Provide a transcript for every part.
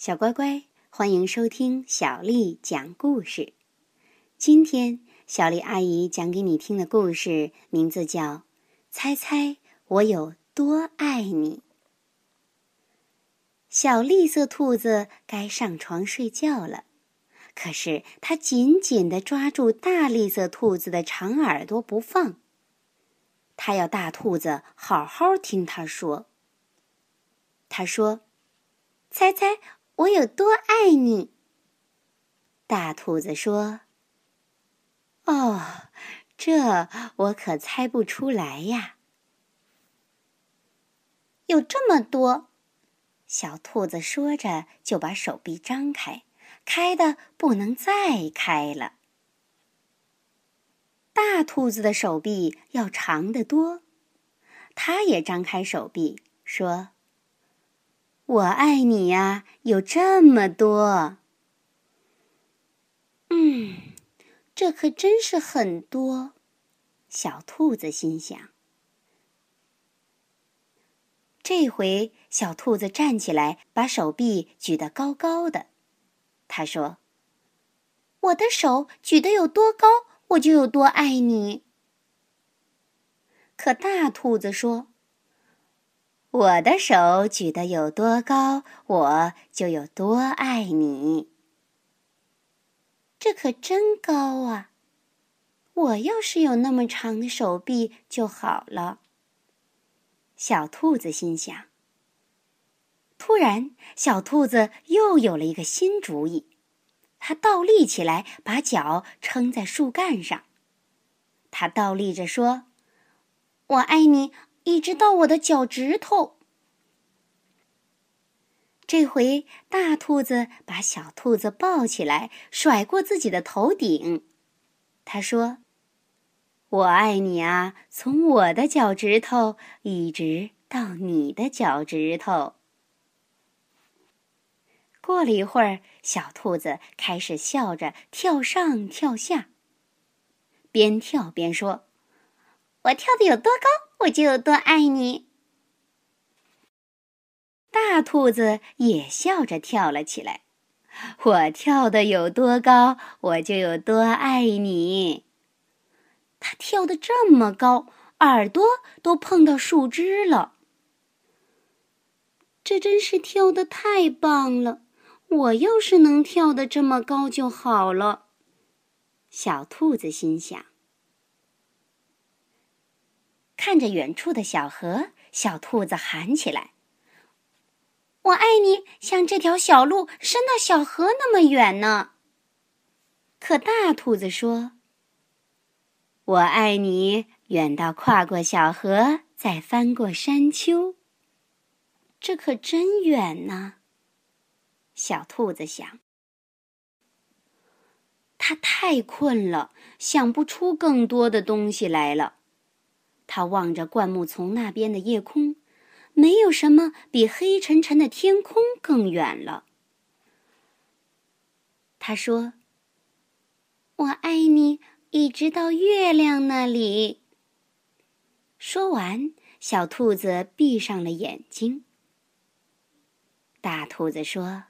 小乖乖，欢迎收听小丽讲故事。今天，小丽阿姨讲给你听的故事名字叫《猜猜我有多爱你》。小绿色兔子该上床睡觉了，可是它紧紧地抓住大绿色兔子的长耳朵不放。它要大兔子好好听它说。它说：“猜猜。”我有多爱你？大兔子说：“哦，这我可猜不出来呀。有这么多。”小兔子说着，就把手臂张开，开的不能再开了。大兔子的手臂要长得多，它也张开手臂说。我爱你呀，有这么多。嗯，这可真是很多。小兔子心想。这回，小兔子站起来，把手臂举得高高的。他说：“我的手举得有多高，我就有多爱你。”可大兔子说。我的手举得有多高，我就有多爱你。这可真高啊！我要是有那么长的手臂就好了。小兔子心想。突然，小兔子又有了一个新主意，它倒立起来，把脚撑在树干上。它倒立着说：“我爱你。”一直到我的脚趾头。这回大兔子把小兔子抱起来，甩过自己的头顶。他说：“我爱你啊，从我的脚趾头一直到你的脚趾头。”过了一会儿，小兔子开始笑着跳上跳下，边跳边说：“我跳的有多高？”我就有多爱你。大兔子也笑着跳了起来。我跳的有多高，我就有多爱你。它跳的这么高，耳朵都碰到树枝了。这真是跳的太棒了！我要是能跳的这么高就好了。小兔子心想。看着远处的小河，小兔子喊起来：“我爱你，像这条小路伸到小河那么远呢。”可大兔子说：“我爱你，远到跨过小河，再翻过山丘。”这可真远呢。小兔子想。它太困了，想不出更多的东西来了。他望着灌木丛那边的夜空，没有什么比黑沉沉的天空更远了。他说：“我爱你，一直到月亮那里。”说完，小兔子闭上了眼睛。大兔子说：“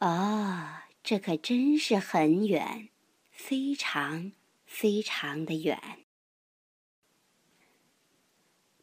哦，这可真是很远，非常非常的远。”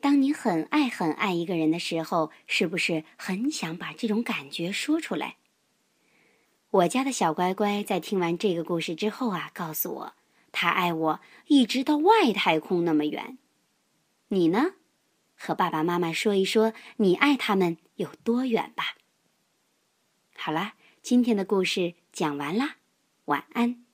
当你很爱很爱一个人的时候，是不是很想把这种感觉说出来？我家的小乖乖在听完这个故事之后啊，告诉我，他爱我一直到外太空那么远。你呢？和爸爸妈妈说一说，你爱他们有多远吧。好啦，今天的故事讲完啦，晚安。